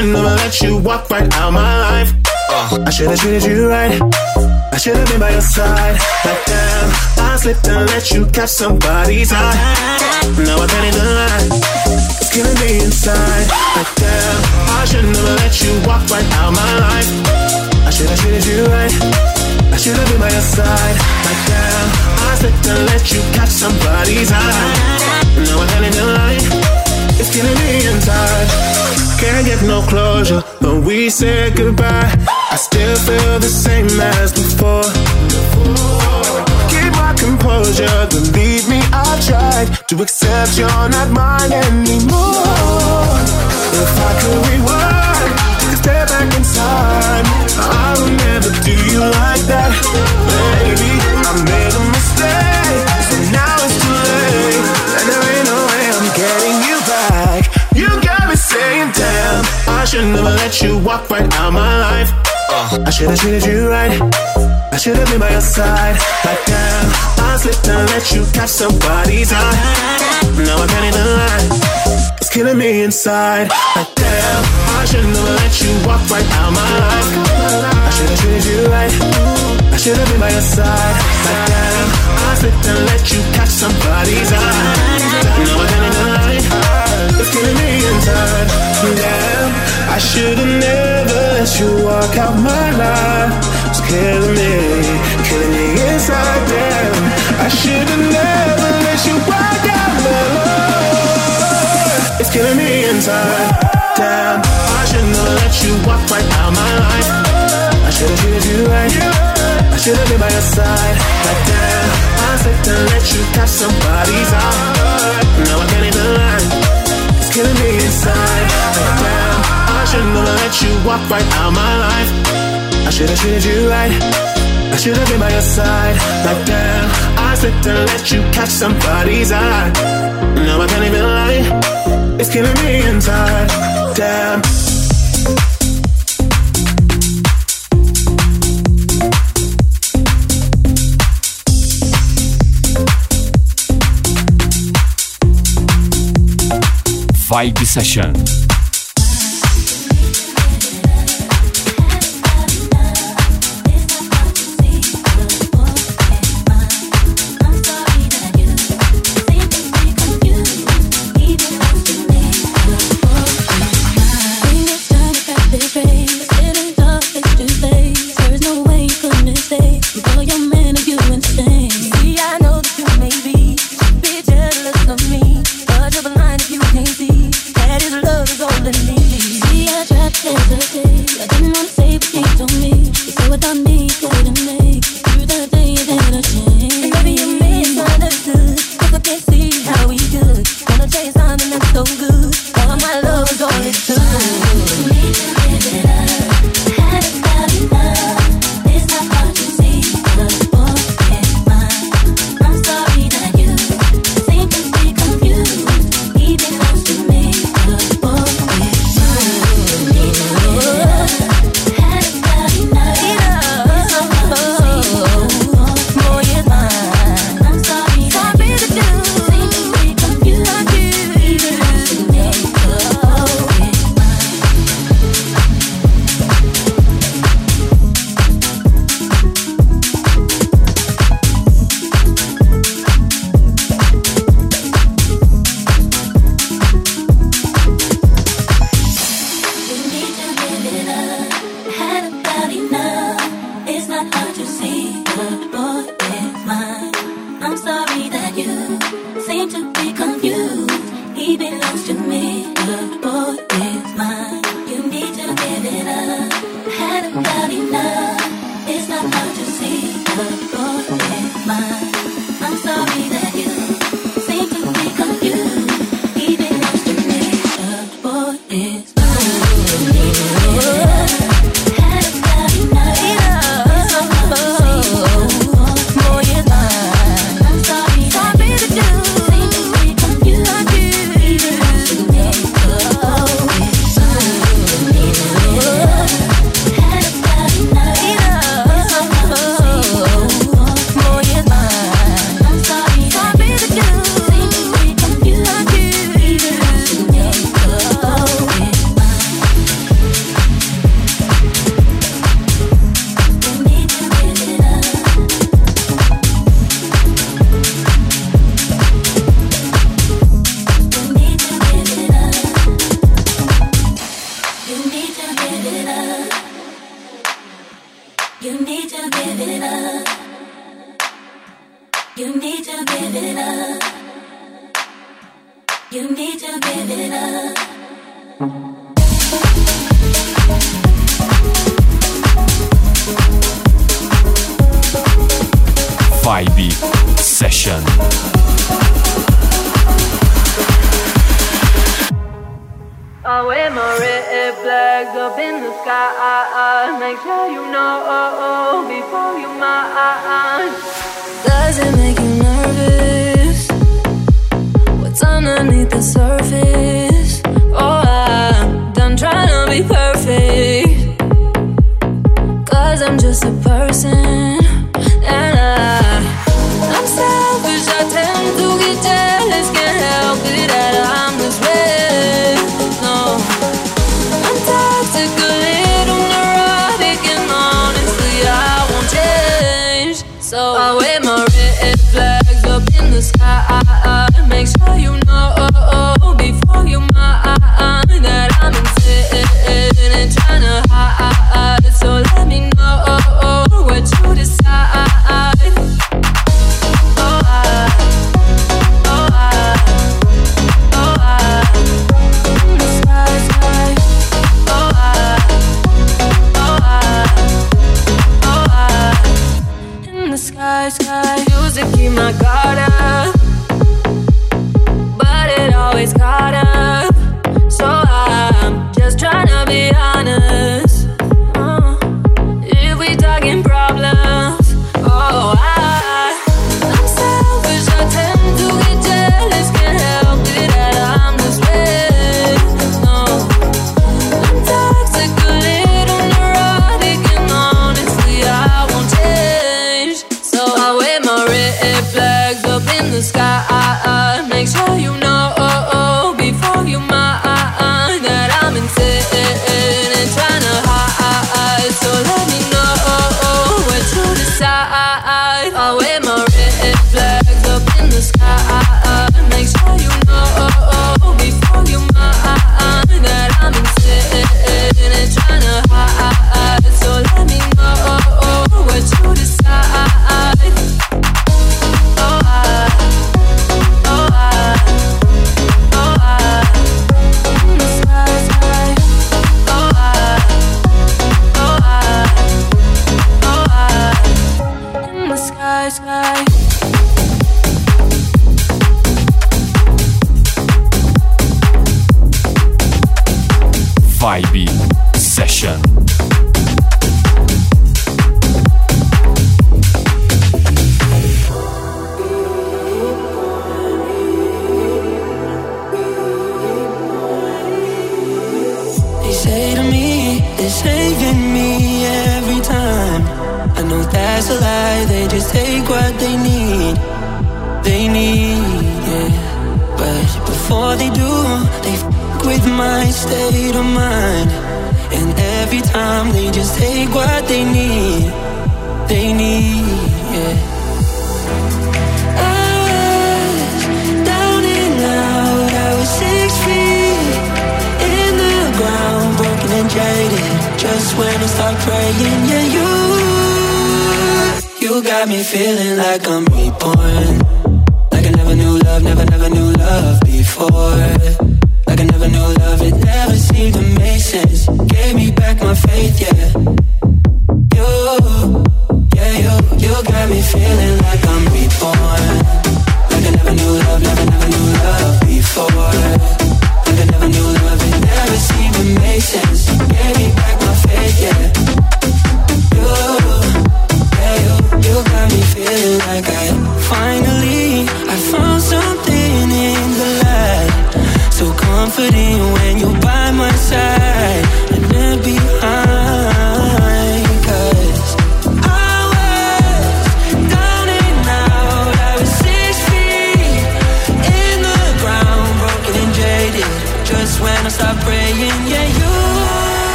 I should never let you walk right out my life. Uh, I should have treated you right. I should have been by your side. But damn, I slipped and let you catch somebody's eye. Now I can't even lie. It's killing me inside. But damn, I should never let you walk right out my life. I should have treated you right. I should've been by your side, like down. I slipped and let you catch somebody's eye. Now I can't lie, it's killing me inside. Can't get no closure, but we said goodbye. I still feel the same as before. Keep my composure, believe me, I tried to accept you're not mine anymore. If I could rewind, right out my life. Uh, I should've treated you right. I should've been by your side. Like damn, I slipped and let you catch somebody's eye. Now I can't even lie. It's killing me inside. Like damn, I should never let you walk right out my life. I should've treated you right. I should've been by your side. Like damn, I slipped and let you catch somebody's eye. Now I can't even lie. It's killing me inside. I should've never let you walk out my life. It's killing me, killing me inside. Damn, I should've never let you walk out my life. It's killing me inside. Damn, I shouldn't have let you walk right out my life. I should've treated you right. I should've been by your side. Like damn, I slipped and let you catch somebody's eye. Now I can't even lie. It's killing me inside. Like damn, I shouldn't have let you walk right out my life. I should've treated you right. I should've been by your side. Like damn, I slipped and let you catch somebody's eye. Now I can't even lie. It's killing me inside. Damn. Vibe Session.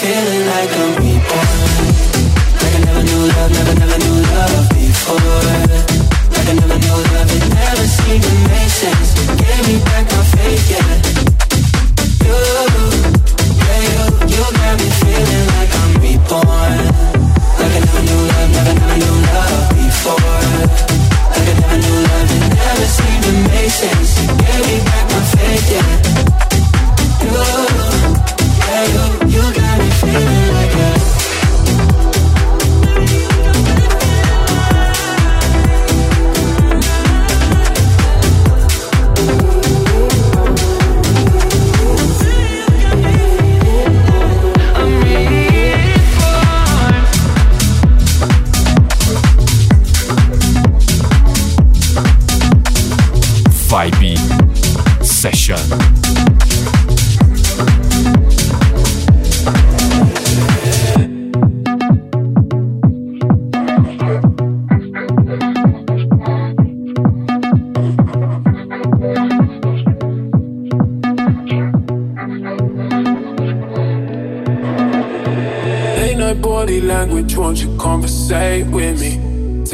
feeling like I'm reborn. Like I never knew love, never, never knew love before. Like I never knew love, it never seemed to make sense. Gave me back my faith, yeah. You, yeah, you, you got me feeling like I'm reborn. Like I never knew love, never, never knew love before. Like I never knew love, it never seemed to make sense. Gave me back my faith, yeah. You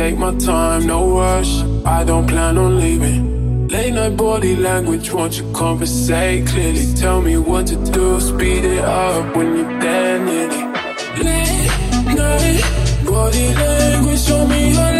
take my time, no rush. I don't plan on leaving. Late night body language, won't you conversate clearly? Tell me what to do, speed it up when you're there nearly. Late night body language, show me your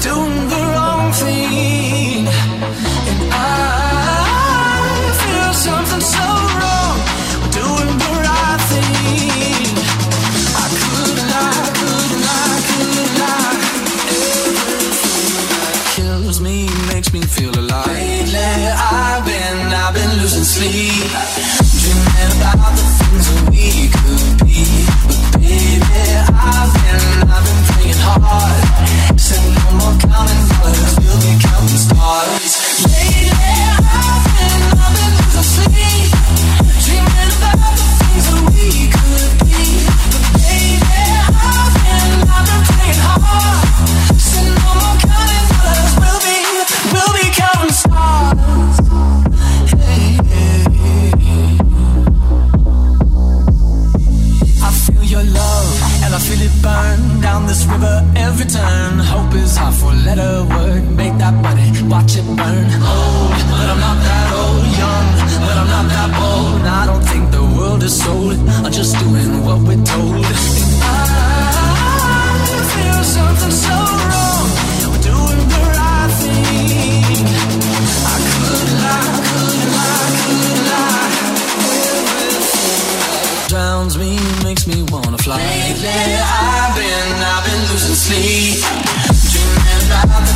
doing the wrong thing. let her work, make that money, watch it burn. Old, but I'm not that old, young, but I'm not that bold. And I don't think the world is sold, I'm just doing what we're told. And I feel something so wrong, we're doing the right thing. I could lie, could lie, could lie. Drowns me, makes me wanna fly. Lately, I've been, I've been losing sleep. Said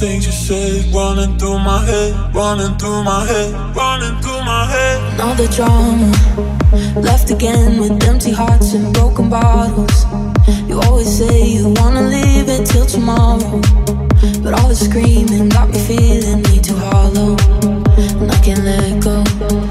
things you said, running through my head, running through my head, running through my head. All the drama left again with empty hearts and broken bottles. You always say you wanna leave it till tomorrow, but all the screaming got me feeling way too hollow, and I can't let go.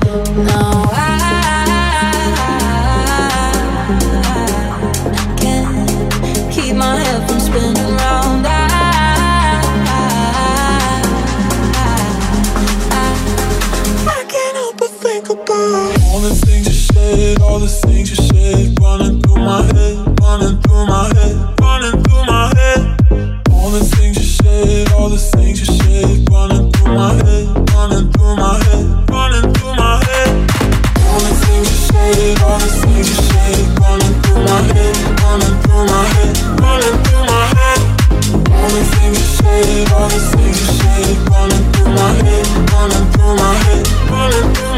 Running through my head, running through my head, running through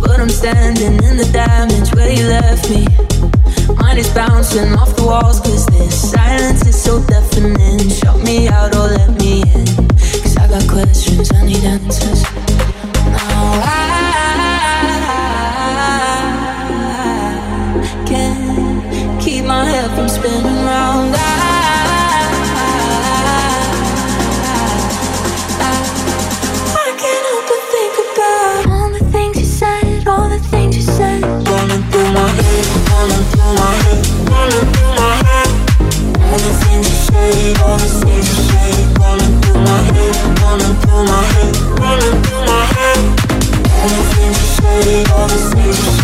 but I'm standing in the damage where you left me. Is bouncing off the this silence is so deafening. Shut me out or let me in. Cause I got questions, I need answers. Now I can't keep my head from spinning things you said, all the things you said, running through my head, running through my head, running through my head. All the things you said, all the things you said,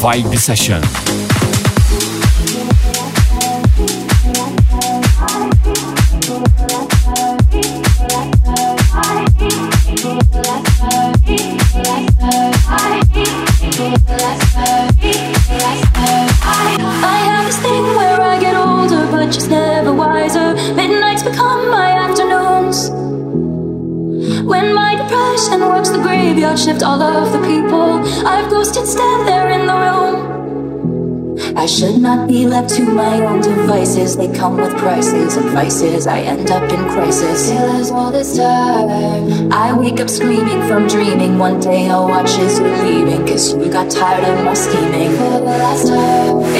Vibe Session. Should not be left to my own devices. They come with prices and vices. I end up in crisis. Still as all this time. I wake up screaming from dreaming. One day I'll watch as you're leaving. Cause you got tired of my scheming. For the last time.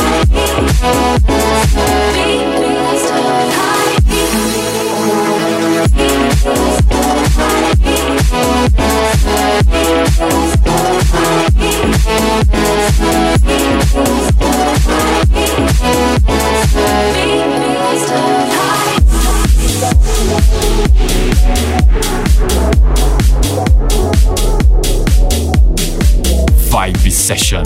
Vibe Session.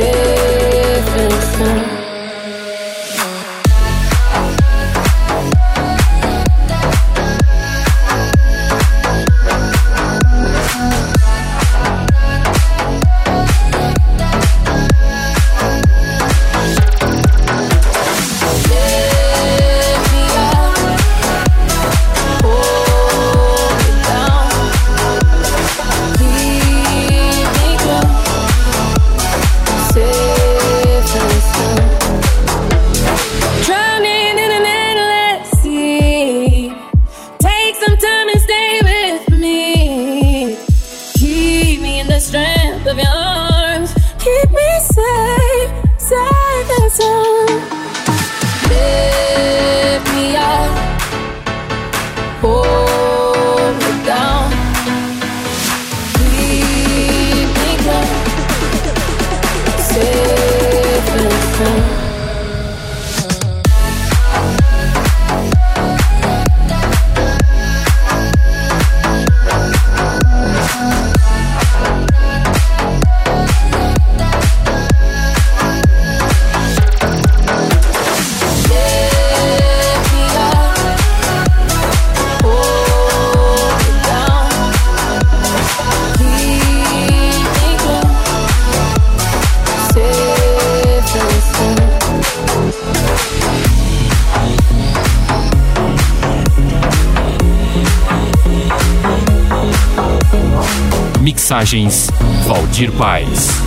difference now. Valdir Paz.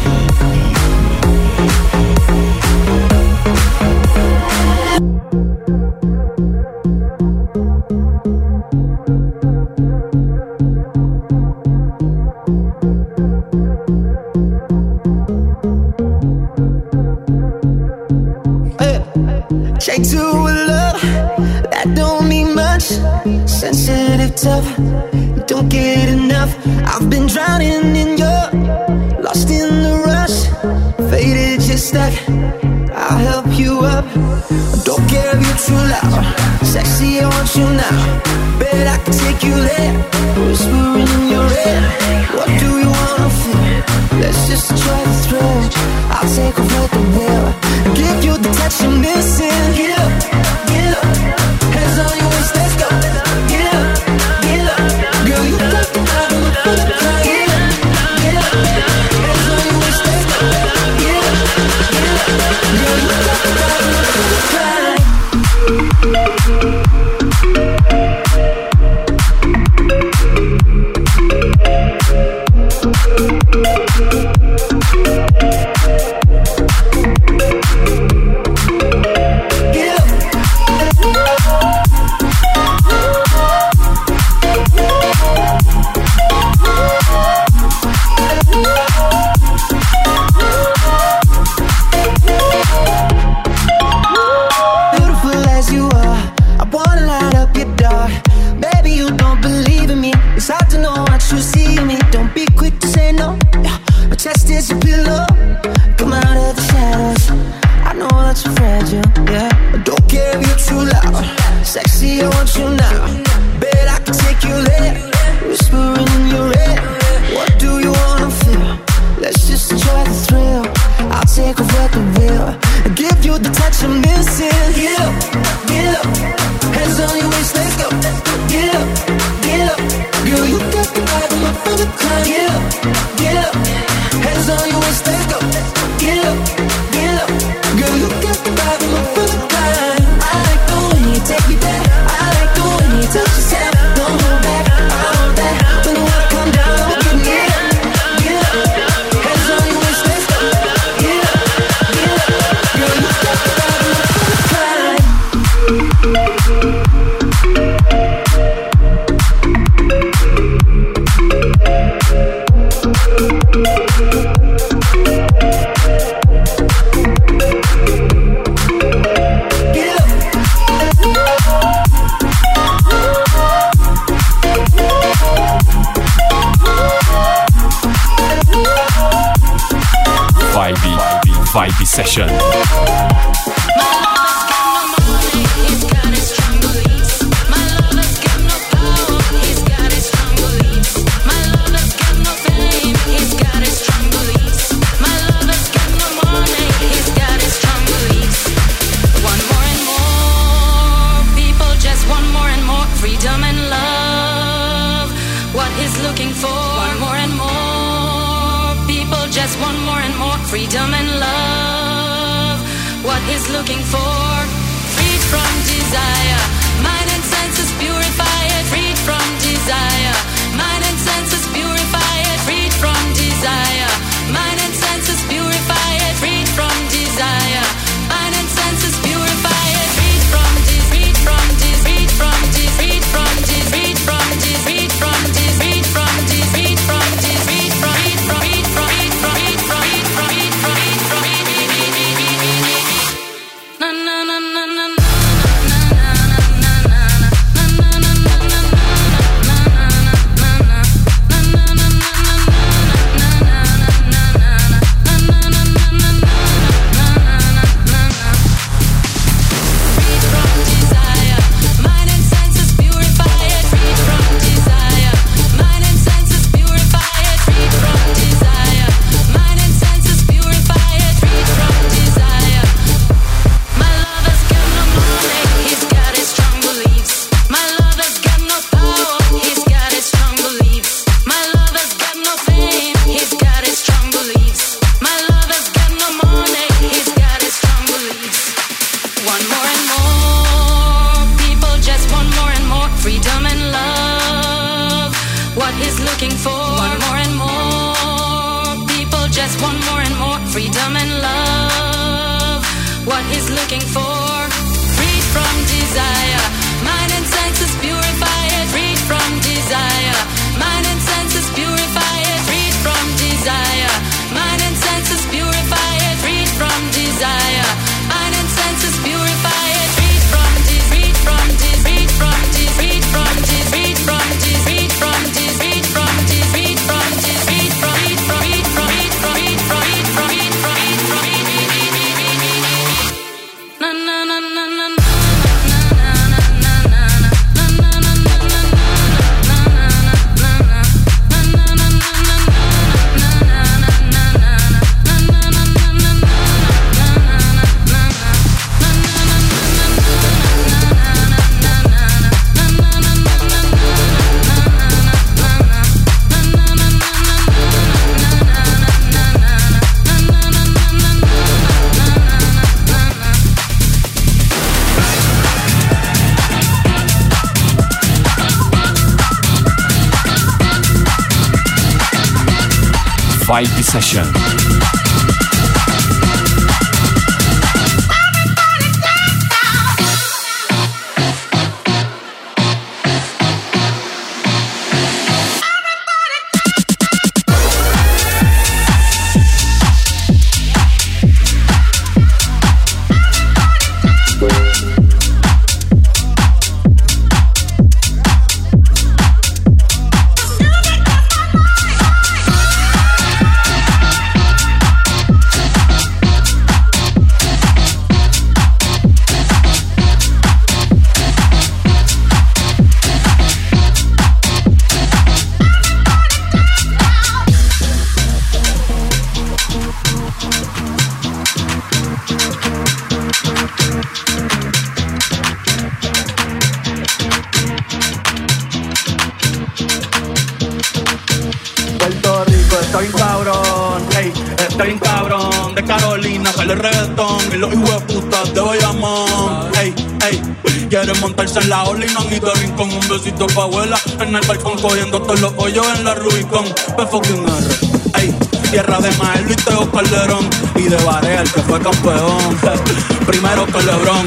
En la ola y no de rincón. Un besito pa' abuela en el balcón, cogiendo todos los hoyos en la Rubicon. P fucking R, ey. Tierra de Mael, Luis Teo Calderón y de Barea, el que fue campeón. Primero que Lebron.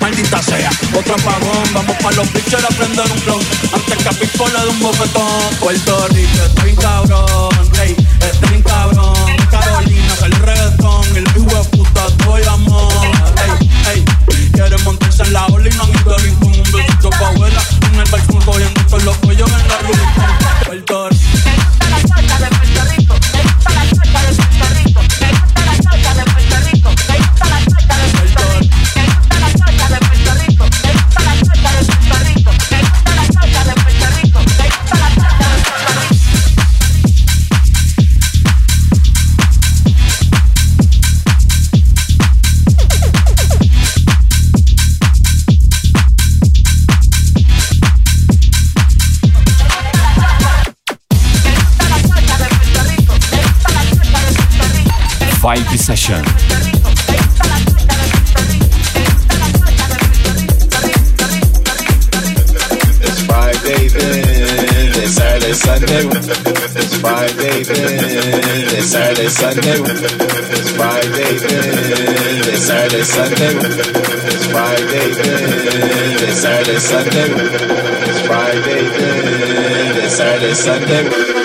Maldita sea, otro apagón. Vamos pa' los bichos a prender un blog. Antes que a de un bofetón. Puerto Rico, estoy cabrón. Ey, reggaetón. El hijo de puta, voy amor. Ey, ey. Quiere montarse en la ola y no anda con un besito pa' abuela. En el balcón cogiendo todos los pollos en la ruta. Puerto Vibe Session. It's Friday then, it's Saturday, Sunday. It's Friday then, it's Saturday, Sunday. It's Friday then, it's Saturday, Sunday. It's Friday then, it's Saturday, Sunday. It's Friday then, it's Saturday, Sunday.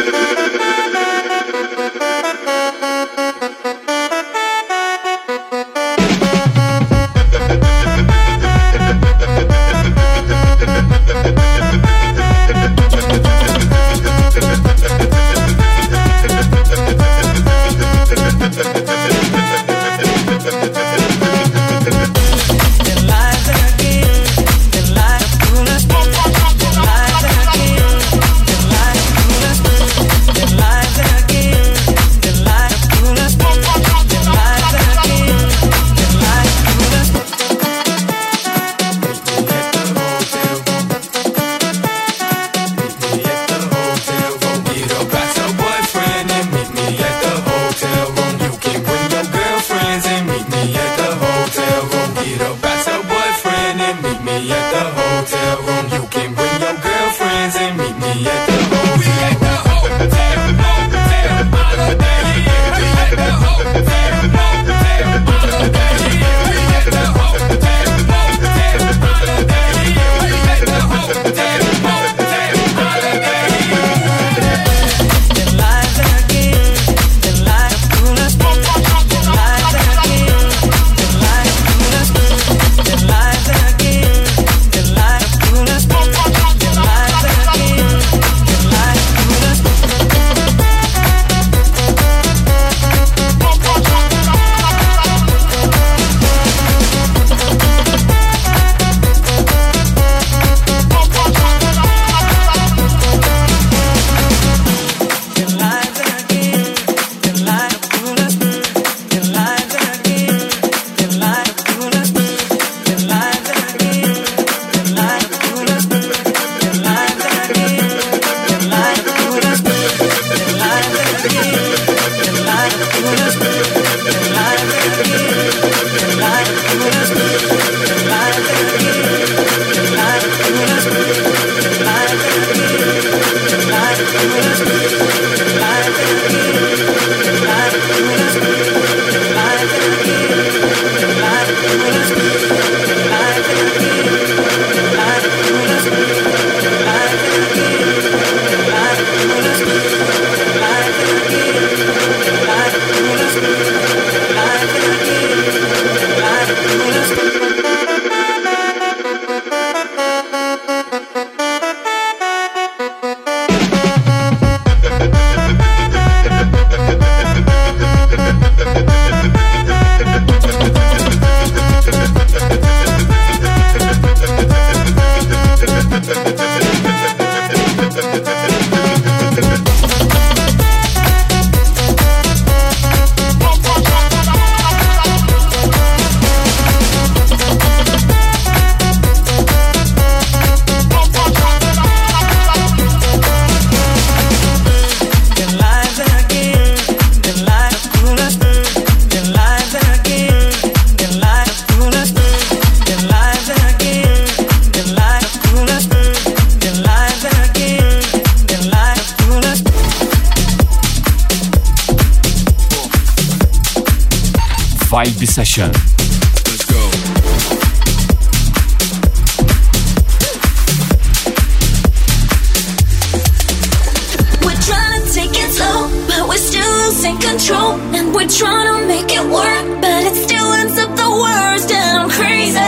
Control and we're trying to make it work but it still ends up the worst and i'm crazy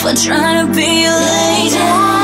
for trying to be late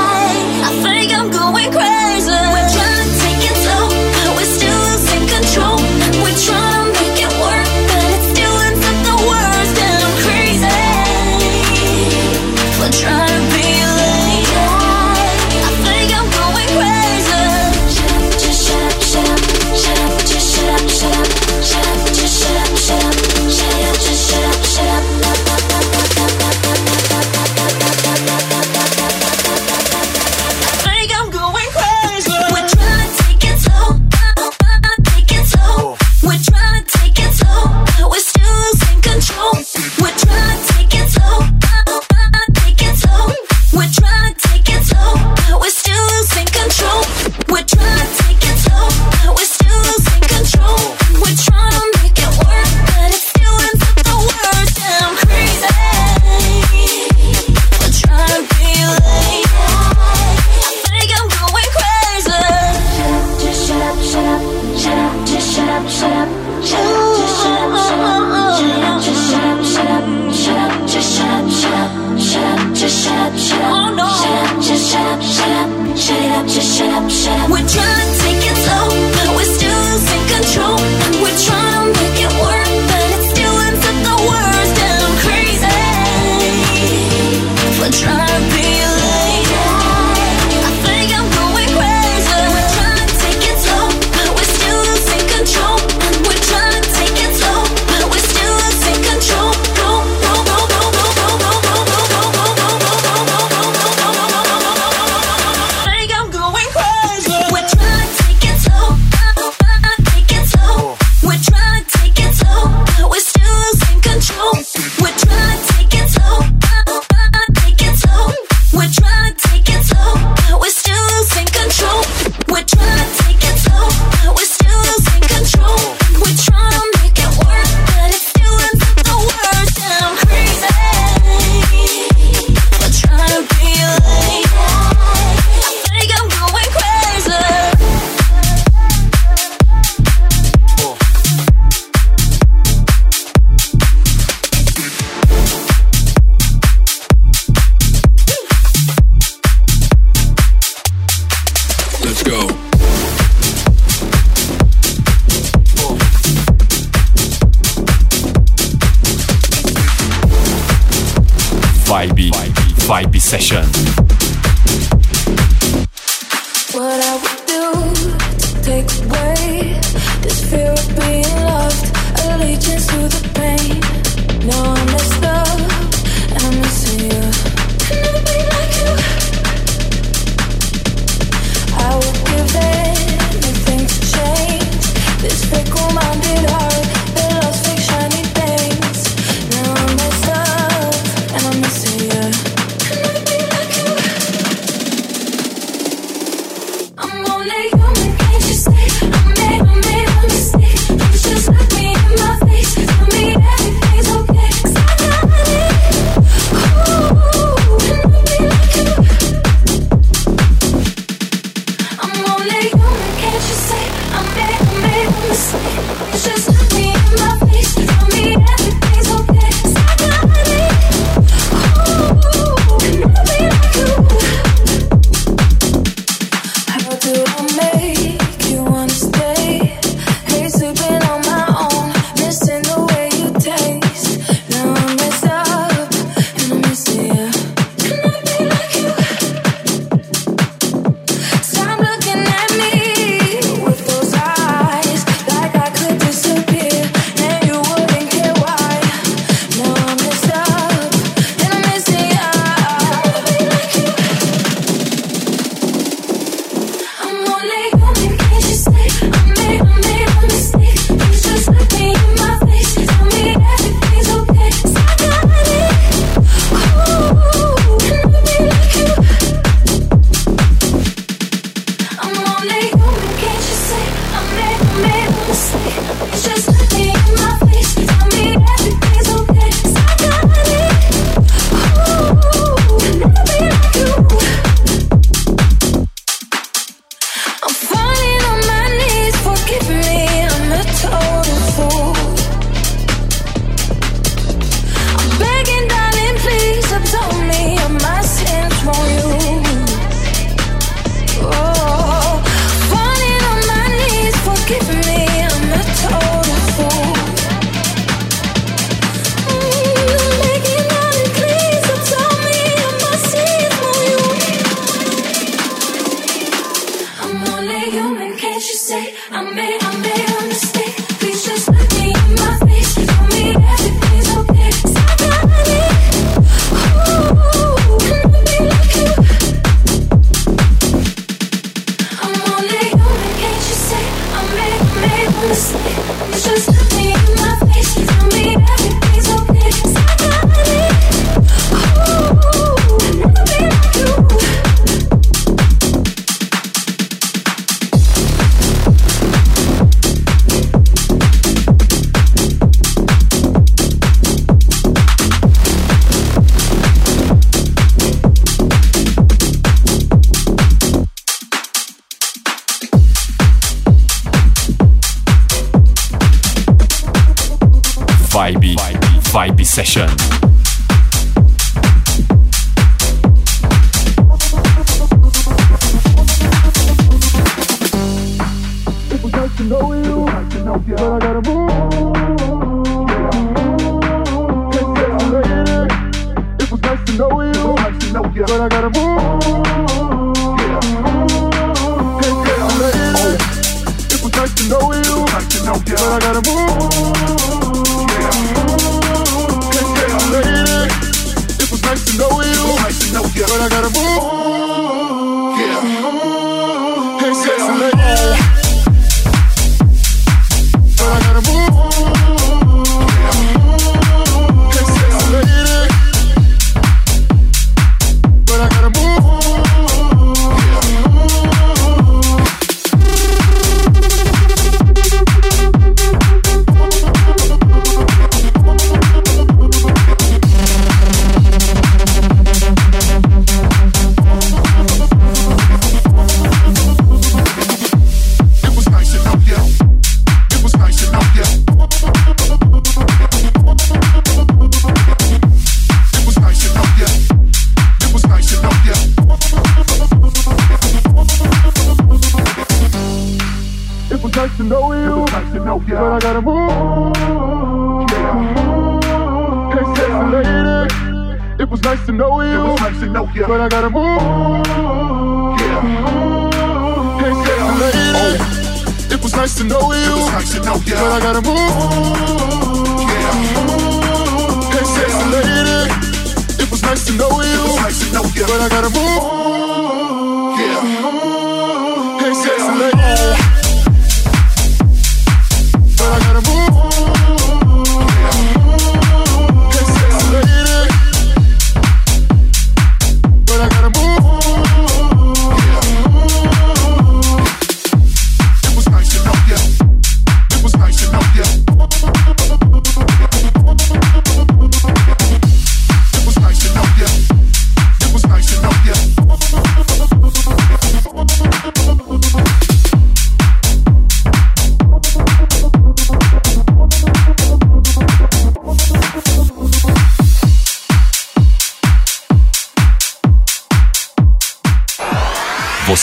I'm made